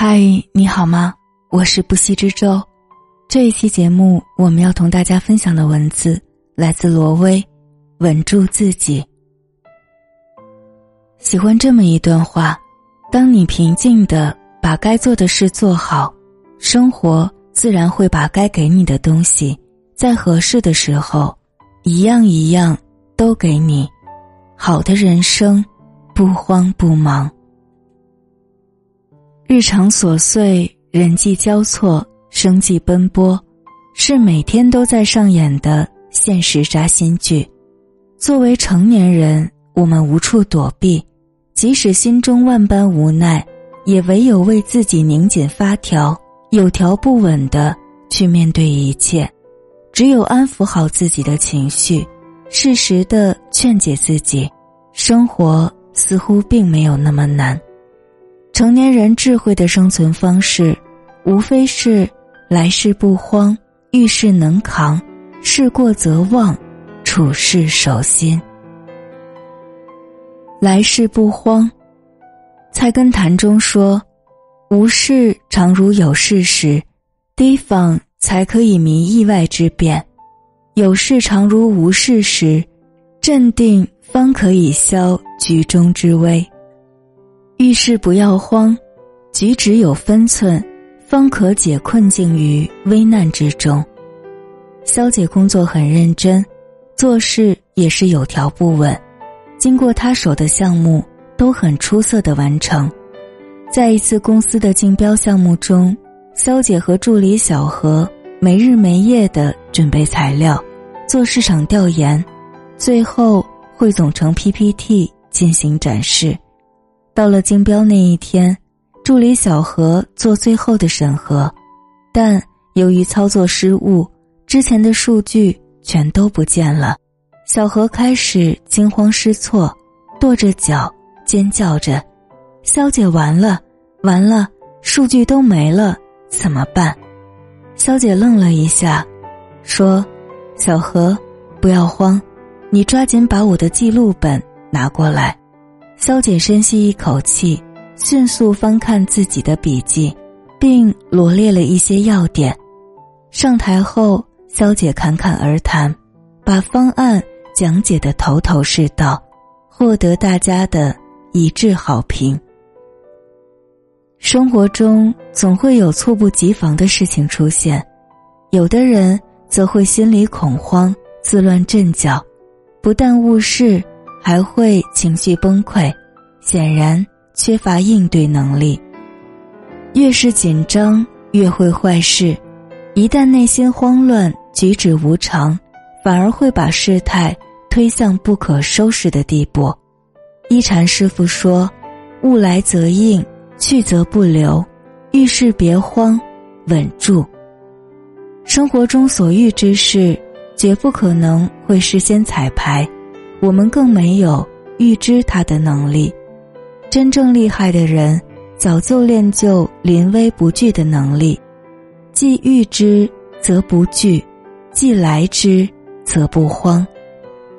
嗨，你好吗？我是不息之舟。这一期节目，我们要同大家分享的文字来自罗威，《稳住自己》。喜欢这么一段话：当你平静的把该做的事做好，生活自然会把该给你的东西，在合适的时候，一样一样都给你。好的人生，不慌不忙。日常琐碎，人际交错，生计奔波，是每天都在上演的现实扎心剧。作为成年人，我们无处躲避，即使心中万般无奈，也唯有为自己拧紧发条，有条不紊的去面对一切。只有安抚好自己的情绪，适时的劝解自己，生活似乎并没有那么难。成年人智慧的生存方式，无非是来事不慌，遇事能扛，事过则忘，处事守心。来事不慌，《菜根谭》中说：“无事常如有事时，提防才可以迷意外之变；有事常如无事时，镇定方可以消局中之危。”遇事不要慌，举止有分寸，方可解困境于危难之中。肖姐工作很认真，做事也是有条不紊，经过她手的项目都很出色的完成。在一次公司的竞标项目中，肖姐和助理小何没日没夜的准备材料，做市场调研，最后汇总成 PPT 进行展示。到了竞标那一天，助理小何做最后的审核，但由于操作失误，之前的数据全都不见了。小何开始惊慌失措，跺着脚尖叫着：“肖姐，完了，完了，数据都没了，怎么办？”肖姐愣了一下，说：“小何，不要慌，你抓紧把我的记录本拿过来。”肖姐深吸一口气，迅速翻看自己的笔记，并罗列了一些要点。上台后，肖姐侃侃而谈，把方案讲解的头头是道，获得大家的一致好评。生活中总会有猝不及防的事情出现，有的人则会心里恐慌、自乱阵脚，不但误事。还会情绪崩溃，显然缺乏应对能力。越是紧张，越会坏事。一旦内心慌乱，举止无常，反而会把事态推向不可收拾的地步。一禅师傅说：“物来则应，去则不留。遇事别慌，稳住。生活中所遇之事，绝不可能会事先彩排。”我们更没有预知他的能力。真正厉害的人，早就练就临危不惧的能力。既预知则不惧，既来之则不慌。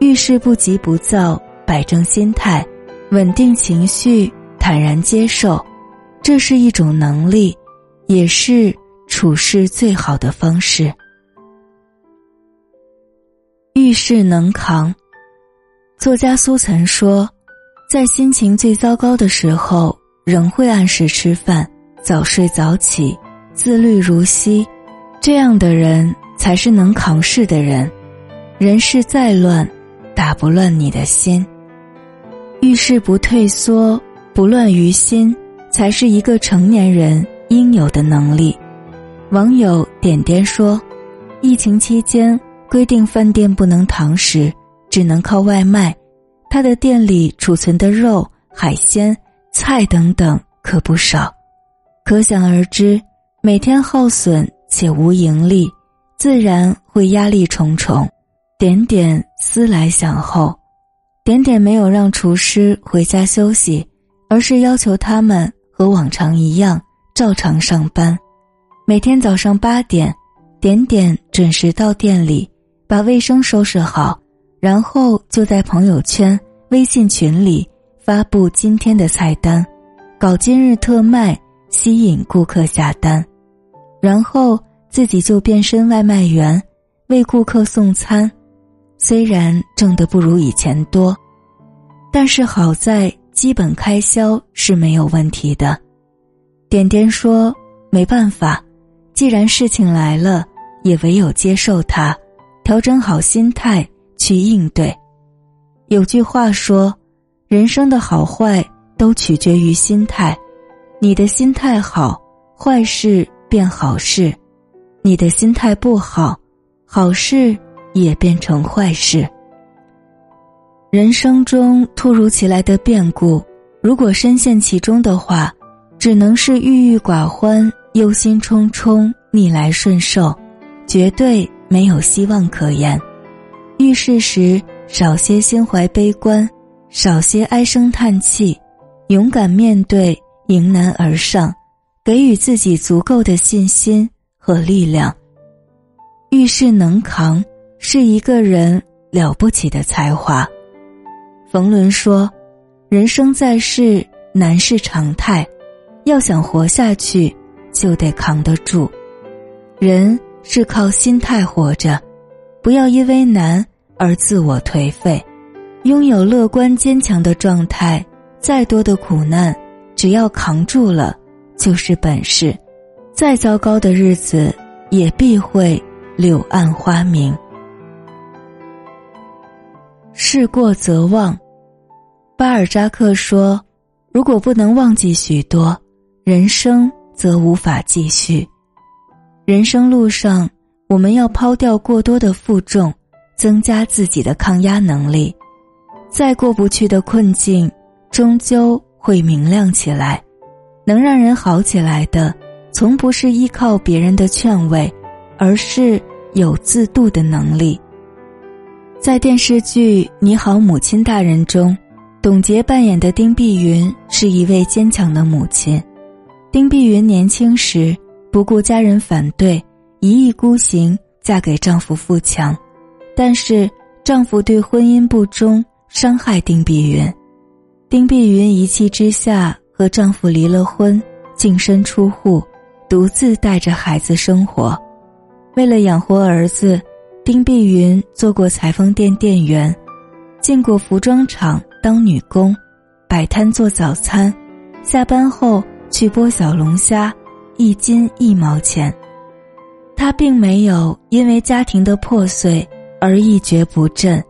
遇事不急不躁，摆正心态，稳定情绪，坦然接受，这是一种能力，也是处事最好的方式。遇事能扛。作家苏岑说：“在心情最糟糕的时候，仍会按时吃饭、早睡早起、自律如昔，这样的人才是能扛事的人。人事再乱，打不乱你的心。遇事不退缩，不乱于心，才是一个成年人应有的能力。”网友点点说：“疫情期间规定饭店不能堂食。”只能靠外卖，他的店里储存的肉、海鲜、菜等等可不少，可想而知，每天耗损且无盈利，自然会压力重重。点点思来想后，点点没有让厨师回家休息，而是要求他们和往常一样照常上班。每天早上八点，点点准时到店里，把卫生收拾好。然后就在朋友圈、微信群里发布今天的菜单，搞今日特卖，吸引顾客下单，然后自己就变身外卖员，为顾客送餐。虽然挣得不如以前多，但是好在基本开销是没有问题的。点点说：“没办法，既然事情来了，也唯有接受它，调整好心态去应对。”有句话说：“人生的好坏都取决于心态。”你的心态好，坏事变好事；你的心态不好，好事也变成坏事。人生中突如其来的变故，如果深陷其中的话，只能是郁郁寡欢、忧心忡忡、逆来顺受，绝对没有希望可言。遇事时少些心怀悲观，少些唉声叹气，勇敢面对。迎难而上，给予自己足够的信心和力量。遇事能扛，是一个人了不起的才华。冯仑说：“人生在世，难是常态，要想活下去，就得扛得住。人是靠心态活着，不要因为难而自我颓废，拥有乐观坚强的状态，再多的苦难。”只要扛住了，就是本事。再糟糕的日子，也必会柳暗花明。事过则忘，巴尔扎克说：“如果不能忘记许多，人生则无法继续。人生路上，我们要抛掉过多的负重，增加自己的抗压能力。再过不去的困境，终究。”会明亮起来，能让人好起来的，从不是依靠别人的劝慰，而是有自度的能力。在电视剧《你好，母亲大人》中，董洁扮演的丁碧云是一位坚强的母亲。丁碧云年轻时不顾家人反对，一意孤行嫁给丈夫富强，但是丈夫对婚姻不忠，伤害丁碧云。丁碧云一气之下和丈夫离了婚，净身出户，独自带着孩子生活。为了养活儿子，丁碧云做过裁缝店店员，进过服装厂当女工，摆摊做早餐，下班后去剥小龙虾，一斤一毛钱。她并没有因为家庭的破碎而一蹶不振。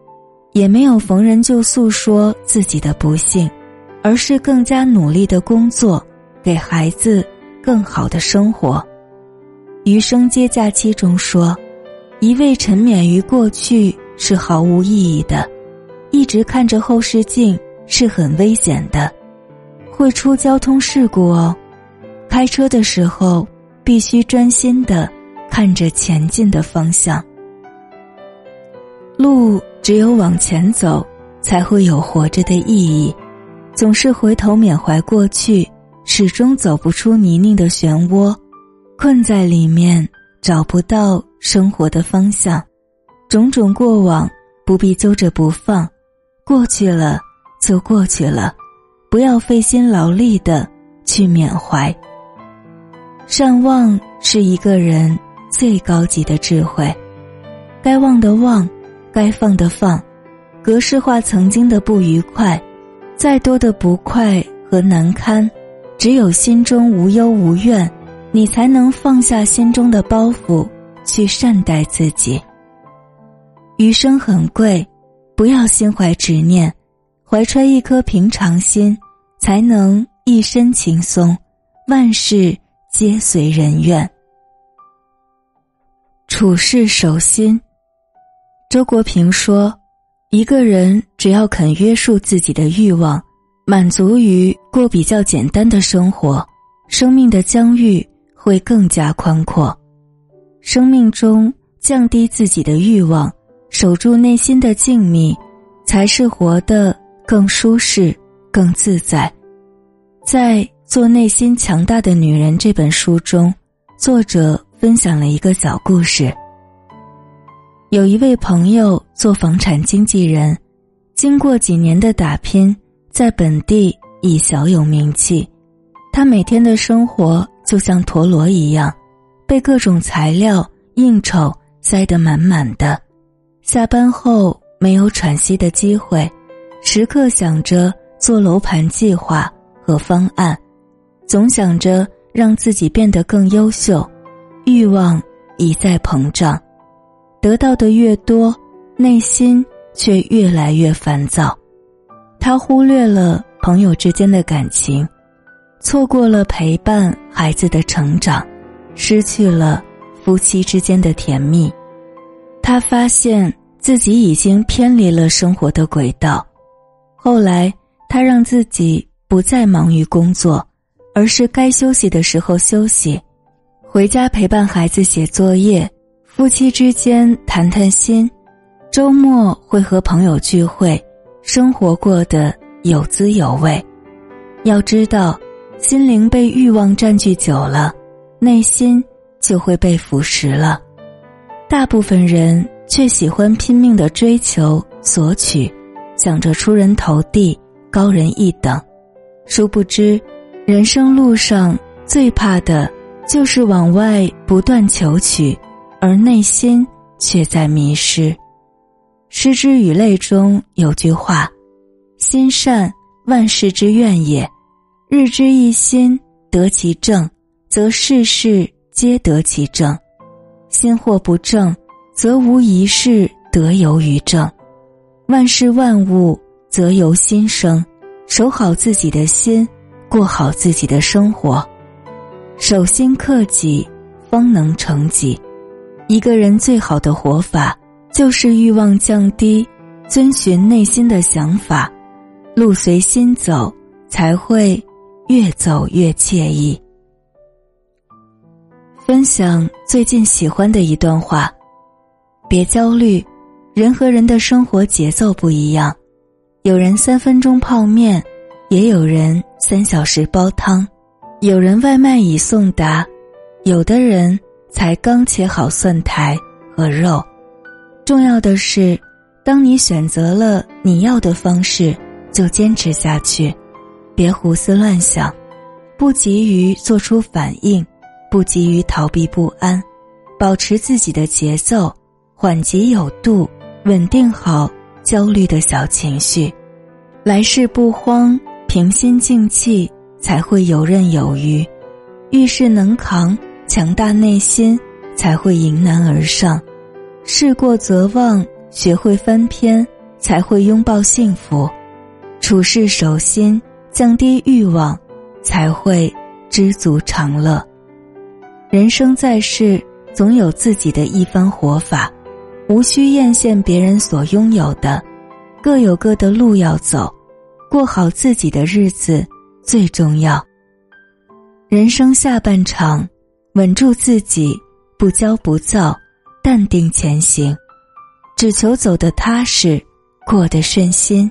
也没有逢人就诉说自己的不幸，而是更加努力的工作，给孩子更好的生活。余生皆假期中说：“一味沉湎于过去是毫无意义的，一直看着后视镜是很危险的，会出交通事故哦。开车的时候必须专心的看着前进的方向。”路。只有往前走，才会有活着的意义。总是回头缅怀过去，始终走不出泥泞的漩涡，困在里面找不到生活的方向。种种过往不必揪着不放，过去了就过去了，不要费心劳力的去缅怀。善忘是一个人最高级的智慧，该忘的忘。该放的放，格式化曾经的不愉快，再多的不快和难堪，只有心中无忧无怨，你才能放下心中的包袱，去善待自己。余生很贵，不要心怀执念，怀揣一颗平常心，才能一身轻松，万事皆随人愿。处事守心。周国平说：“一个人只要肯约束自己的欲望，满足于过比较简单的生活，生命的疆域会更加宽阔。生命中降低自己的欲望，守住内心的静谧，才是活得更舒适、更自在。”在《做内心强大的女人》这本书中，作者分享了一个小故事。有一位朋友做房产经纪人，经过几年的打拼，在本地已小有名气。他每天的生活就像陀螺一样，被各种材料应酬塞得满满的。下班后没有喘息的机会，时刻想着做楼盘计划和方案，总想着让自己变得更优秀，欲望一再膨胀，得到的越多，内心却越来越烦躁。他忽略了朋友之间的感情，错过了陪伴孩子的成长，失去了夫妻之间的甜蜜。他发现自己已经偏离了生活的轨道。后来，他让自己不再忙于工作，而是该休息的时候休息，回家陪伴孩子写作业，夫妻之间谈谈心，周末会和朋友聚会，生活过得有滋有味。要知道，心灵被欲望占据久了，内心就会被腐蚀了。大部分人却喜欢拼命的追求索取，想着出人头地、高人一等，殊不知，人生路上最怕的就是往外不断求取，而内心却在迷失。失之与泪中有句话：“心善，万事之愿也；日之一心，得其正，则事事皆得其正。”心或不正，则无一事得由于正；万事万物则由心生。守好自己的心，过好自己的生活，守心克己，方能成己。一个人最好的活法，就是欲望降低，遵循内心的想法，路随心走，才会越走越惬意。分享最近喜欢的一段话：别焦虑，人和人的生活节奏不一样，有人三分钟泡面，也有人三小时煲汤，有人外卖已送达，有的人才刚切好蒜苔和肉。重要的是，当你选择了你要的方式，就坚持下去，别胡思乱想，不急于做出反应。不急于逃避不安，保持自己的节奏，缓急有度，稳定好焦虑的小情绪，来事不慌，平心静气才会游刃有余，遇事能扛，强大内心才会迎难而上，事过则忘，学会翻篇才会拥抱幸福，处事守心，降低欲望，才会知足常乐。人生在世，总有自己的一番活法，无需艳羡别人所拥有的，各有各的路要走，过好自己的日子最重要。人生下半场，稳住自己，不骄不躁，淡定前行，只求走得踏实，过得顺心，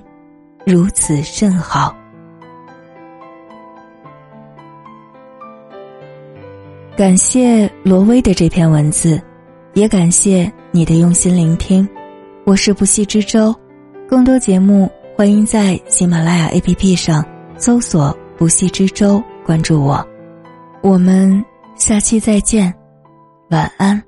如此甚好。感谢罗威的这篇文字，也感谢你的用心聆听。我是不息之舟，更多节目欢迎在喜马拉雅 APP 上搜索“不息之舟”，关注我。我们下期再见，晚安。